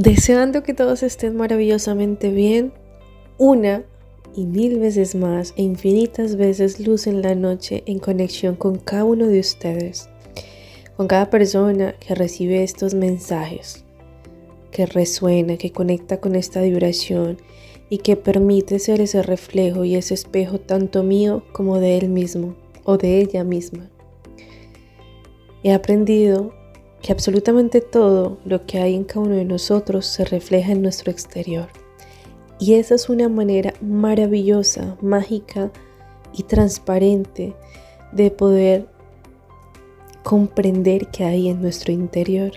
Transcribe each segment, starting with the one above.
Deseando que todos estén maravillosamente bien, una y mil veces más e infinitas veces luz en la noche en conexión con cada uno de ustedes, con cada persona que recibe estos mensajes, que resuena, que conecta con esta vibración y que permite ser ese reflejo y ese espejo tanto mío como de él mismo o de ella misma. He aprendido que absolutamente todo lo que hay en cada uno de nosotros se refleja en nuestro exterior. Y esa es una manera maravillosa, mágica y transparente de poder comprender qué hay en nuestro interior.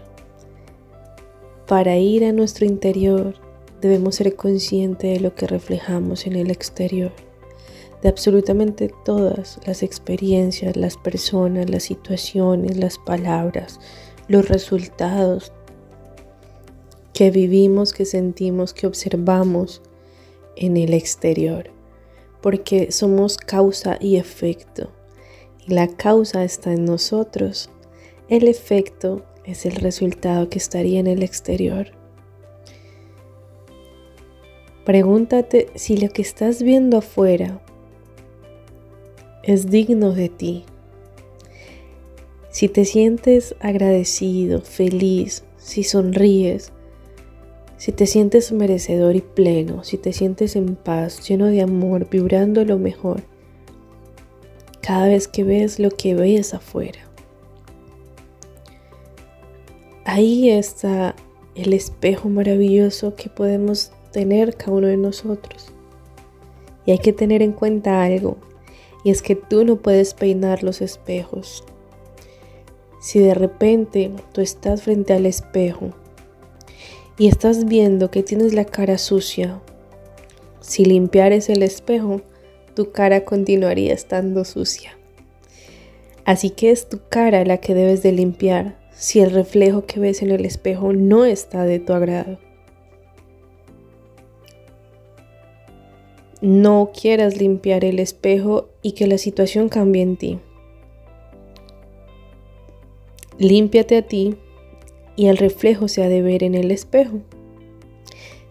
Para ir a nuestro interior debemos ser conscientes de lo que reflejamos en el exterior, de absolutamente todas las experiencias, las personas, las situaciones, las palabras, los resultados que vivimos, que sentimos, que observamos en el exterior, porque somos causa y efecto. Y la causa está en nosotros. El efecto es el resultado que estaría en el exterior. Pregúntate si lo que estás viendo afuera es digno de ti. Si te sientes agradecido, feliz, si sonríes, si te sientes merecedor y pleno, si te sientes en paz, lleno de amor, vibrando lo mejor, cada vez que ves lo que ves afuera. Ahí está el espejo maravilloso que podemos tener cada uno de nosotros. Y hay que tener en cuenta algo, y es que tú no puedes peinar los espejos, si de repente tú estás frente al espejo y estás viendo que tienes la cara sucia, si limpiares el espejo, tu cara continuaría estando sucia. Así que es tu cara la que debes de limpiar si el reflejo que ves en el espejo no está de tu agrado. No quieras limpiar el espejo y que la situación cambie en ti. Límpiate a ti y el reflejo se ha de ver en el espejo.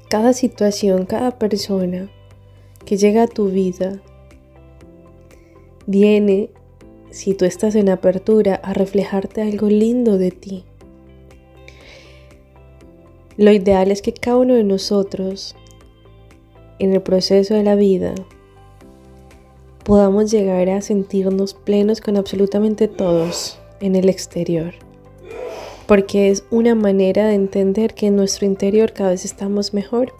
Cada situación, cada persona que llega a tu vida viene, si tú estás en apertura, a reflejarte algo lindo de ti. Lo ideal es que cada uno de nosotros, en el proceso de la vida, podamos llegar a sentirnos plenos con absolutamente todos en el exterior. Porque es una manera de entender que en nuestro interior cada vez estamos mejor.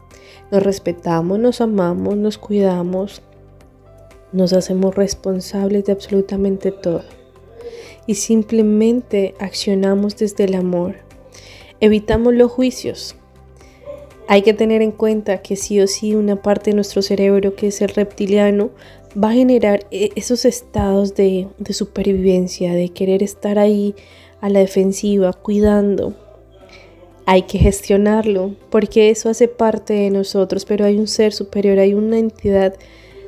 Nos respetamos, nos amamos, nos cuidamos, nos hacemos responsables de absolutamente todo. Y simplemente accionamos desde el amor. Evitamos los juicios. Hay que tener en cuenta que sí o sí una parte de nuestro cerebro, que es el reptiliano, va a generar e-, esos estados de, supervivencia, de querer estar ahí a la defensiva, cuidando. Hay que gestionarlo, porque eso hace parte de nosotros, pero hay un ser superior, hay una entidad,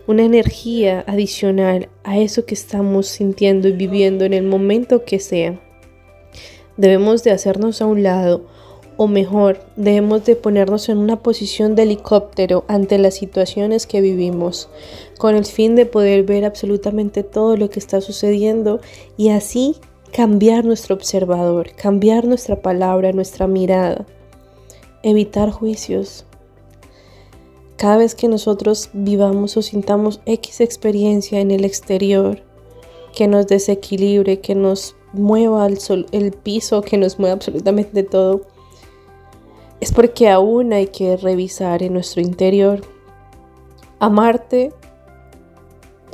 una energía adicional a eso que estamos sintiendo y viviendo en el momento que sea. Debemos de hacernos a un lado, o mejor, debemos de ponernos en una posición de helicóptero ante las situaciones que vivimos, con el fin de poder ver absolutamente todo lo que está sucediendo y así cambiar nuestro observador, cambiar nuestra palabra, nuestra mirada, evitar juicios. Cada vez que nosotros vivamos o sintamos X experiencia en el exterior, que nos desequilibre, que nos mueva el, sol, el piso, que nos mueva absolutamente todo, es porque aún hay que revisar en nuestro interior. Amarte,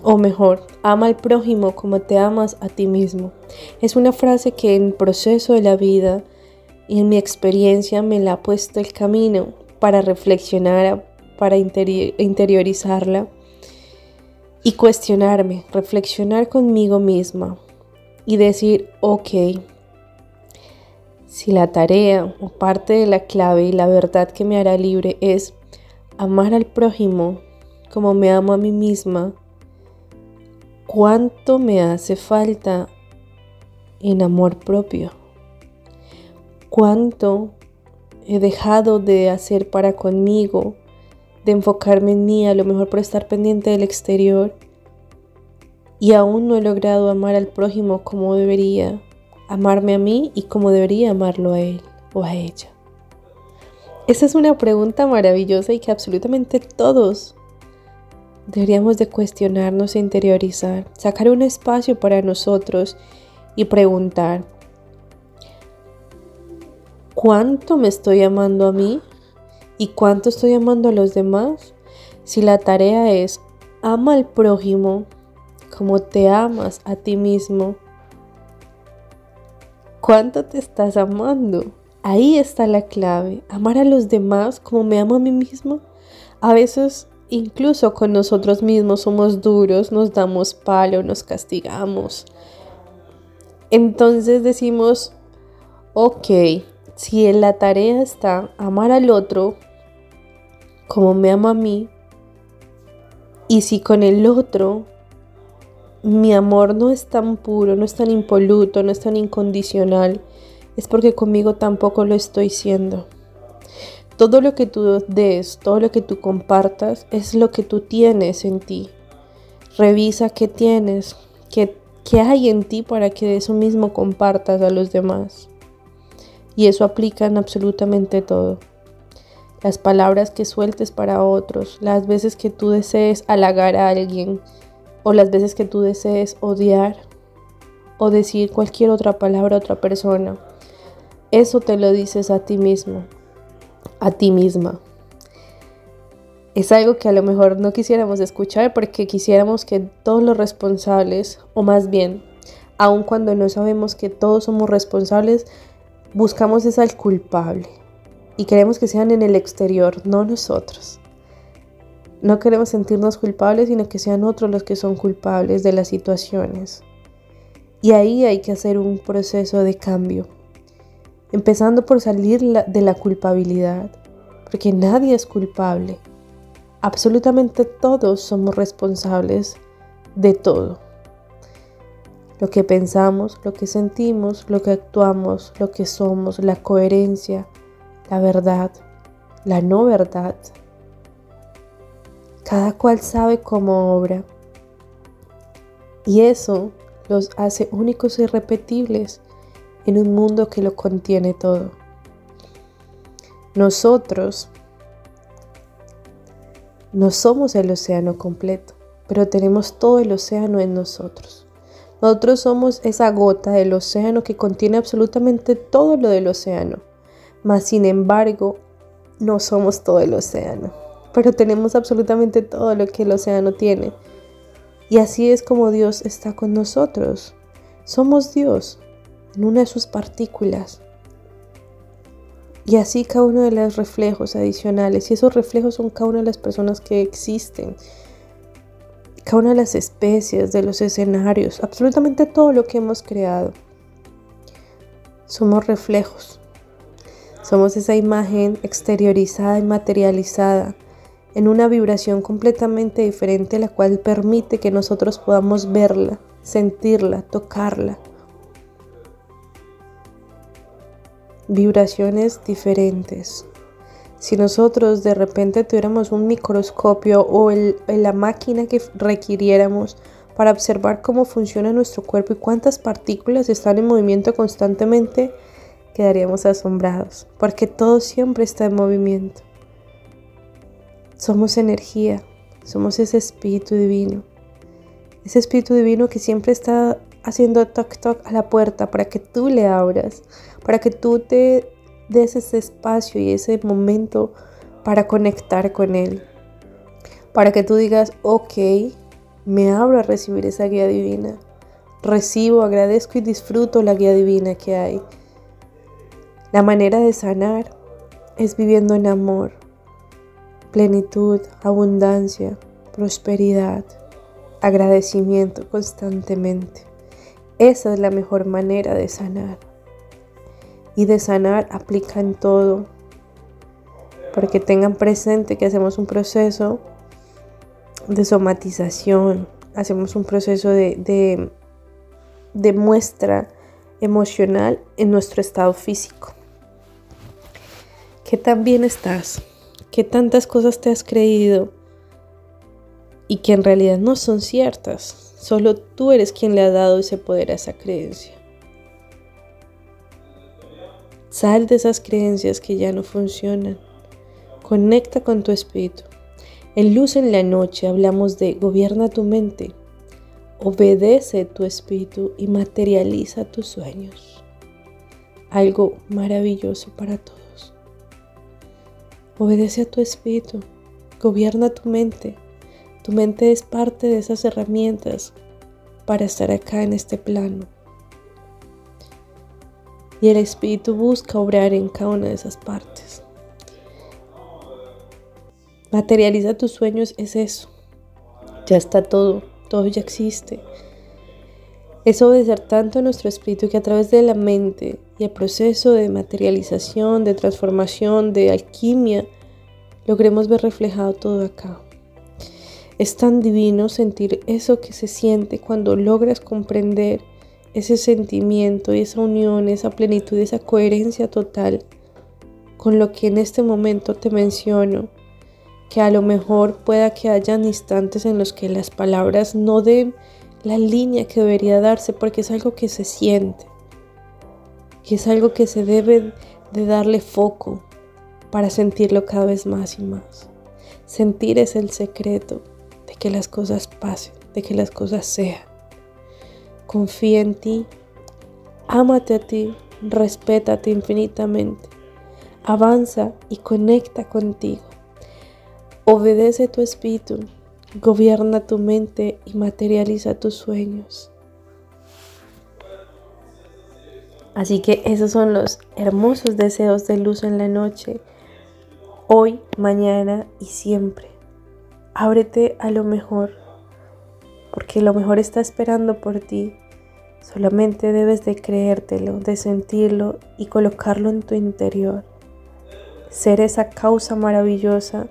o mejor, ama al prójimo como te amas a ti mismo. Es una frase que en proceso de la vida y en mi experiencia me la ha puesto el camino para reflexionar, para interiorizarla y cuestionarme, reflexionar conmigo misma y decir, ok, si la tarea o parte de la clave y la verdad que me hará libre es amar al prójimo como me amo a mí misma, ¿cuánto me hace falta en amor propio? ¿Cuánto he dejado de hacer para conmigo, de enfocarme en mí, a lo mejor por estar pendiente del exterior. Y aún no he logrado amar al prójimo como debería, amarme a mí y como debería amarlo a él o a ella. Esa es una pregunta maravillosa y que absolutamente todos deberíamos de cuestionarnos e interiorizar, sacar un espacio para nosotros y preguntar, ¿cuánto me estoy amando a mí? ¿Y cuánto estoy amando a los demás? Si la tarea es, ama al prójimo como te amas a ti mismo, ¿cuánto te estás amando? Ahí está la clave, amar a los demás como me amo a mí mismo. A veces incluso con nosotros mismos somos duros, nos damos palo, nos castigamos. Entonces decimos, ok, si en la tarea está amar al otro como me ama a mí, y si con el otro mi amor no es tan puro, no es tan impoluto, no es tan incondicional, es porque conmigo tampoco lo estoy siendo. Todo lo que tú des, todo lo que tú compartas, es lo que tú tienes en ti. Revisa qué tienes, qué, qué hay en ti para que de eso mismo compartas a los demás. Y eso aplica en absolutamente todo. Las palabras que sueltes para otros, las veces que tú desees halagar a alguien o las veces que tú desees odiar o decir cualquier otra palabra a otra persona. Eso te lo dices a ti mismo a ti misma. Es algo que a lo mejor no quisiéramos escuchar porque quisiéramos que todos los responsables, o más bien, aun cuando no sabemos que todos somos responsables, buscamos es al culpable y queremos que sean en el exterior, no nosotros. No queremos sentirnos culpables, sino que sean otros los que son culpables de las situaciones. Y ahí hay que hacer un proceso de cambio empezando por salir de la culpabilidad, porque nadie es culpable. Absolutamente todos somos responsables de todo. Lo que pensamos, lo que sentimos, lo que actuamos, lo que somos, la coherencia, la verdad, la no verdad. Cada cual sabe cómo obra. Y eso los hace únicos y irrepetibles en un mundo que lo contiene todo. Nosotros no somos el océano completo, pero tenemos todo el océano en nosotros. Nosotros somos esa gota del océano que contiene absolutamente todo lo del océano, mas sin embargo no somos todo el océano, pero tenemos absolutamente todo lo que el océano tiene. Y así es como Dios está con nosotros. Somos Dios, en una de sus partículas. Y así cada uno de los reflejos adicionales. Y esos reflejos son cada una de las personas que existen. Cada una de las especies, de los escenarios. Absolutamente todo lo que hemos creado. Somos reflejos. Somos esa imagen exteriorizada y materializada en una vibración completamente diferente, la cual permite que nosotros podamos verla, sentirla, tocarla. vibraciones diferentes. Si nosotros de repente tuviéramos un microscopio o la máquina que requiriéramos para observar cómo funciona nuestro cuerpo y cuántas partículas están en movimiento constantemente, quedaríamos asombrados, porque todo siempre está en movimiento. Somos energía, somos ese espíritu divino, ese espíritu divino que siempre está haciendo toc toc a la puerta para que tú le abras, para que tú te des ese espacio y ese momento para conectar con Él. Para que tú digas, ok, me abro a recibir esa guía divina. Recibo, agradezco y disfruto la guía divina que hay. La manera de sanar es viviendo en amor, plenitud, abundancia, prosperidad, agradecimiento constantemente. Esa es la mejor manera de sanar. Y de sanar aplica en todo. Porque tengan presente que hacemos un proceso de somatización, hacemos un proceso de, de, muestra emocional en nuestro estado físico. ¿Qué tan bien estás? ¿Qué tantas cosas te has creído? Y que en realidad no son ciertas. Solo tú eres quien le ha dado ese poder a esa creencia. Sal de esas creencias que ya no funcionan. Conecta con tu espíritu. En Luz en la Noche hablamos de gobierna tu mente, obedece tu espíritu y materializa tus sueños. Algo maravilloso para todos. Obedece a tu espíritu, gobierna tu mente. Tu mente es parte de esas herramientas para estar acá en este plano. Y el espíritu busca obrar en cada una de esas partes. Materializa tus sueños es eso. Ya está todo, todo ya existe. Es obedecer tanto nuestro espíritu que a través de la mente y el proceso de materialización, de transformación, de alquimia, logremos ver reflejado todo acá. Es tan divino sentir eso que se siente cuando logras comprender ese sentimiento y esa unión, esa plenitud, esa coherencia total con lo que en este momento te menciono que a lo mejor pueda que hayan instantes en los que las palabras no den la línea que debería darse porque es algo que se siente, que es algo que se debe de darle foco para sentirlo cada vez más y más. Sentir es el secreto de que las cosas pasen, de que las cosas sean. Confía en ti, ámate a ti, respétate infinitamente, avanza y conecta contigo. Obedece tu espíritu, gobierna tu mente y materializa tus sueños. Así que esos son los hermosos deseos de luz en la noche, hoy, mañana y siempre. Ábrete a lo mejor, porque lo mejor está esperando por ti. Solamente debes de creértelo, de sentirlo y colocarlo en tu interior. Ser esa causa maravillosa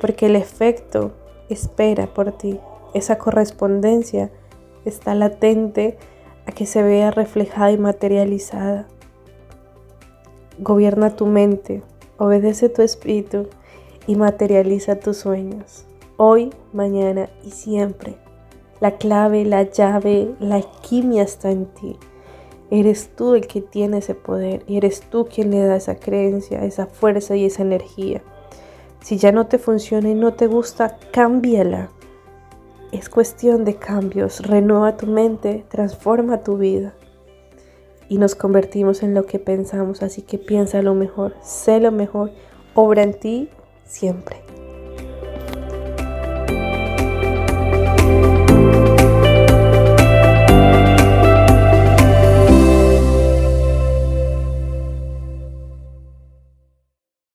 porque el efecto espera por ti. Esa correspondencia está latente a que se vea reflejada y materializada. Gobierna tu mente, obedece tu espíritu y materializa tus sueños. Hoy, mañana y siempre. La clave, la llave, la alquimia está en ti. Eres tú el que tiene ese poder y eres tú quien le da esa creencia, esa fuerza y esa energía. Si ya no te funciona y no te gusta, cámbiala. Es cuestión de cambios. Renueva tu mente, transforma tu vida. Y nos convertimos en lo que pensamos, así que piensa lo mejor, sé lo mejor, obra en ti siempre.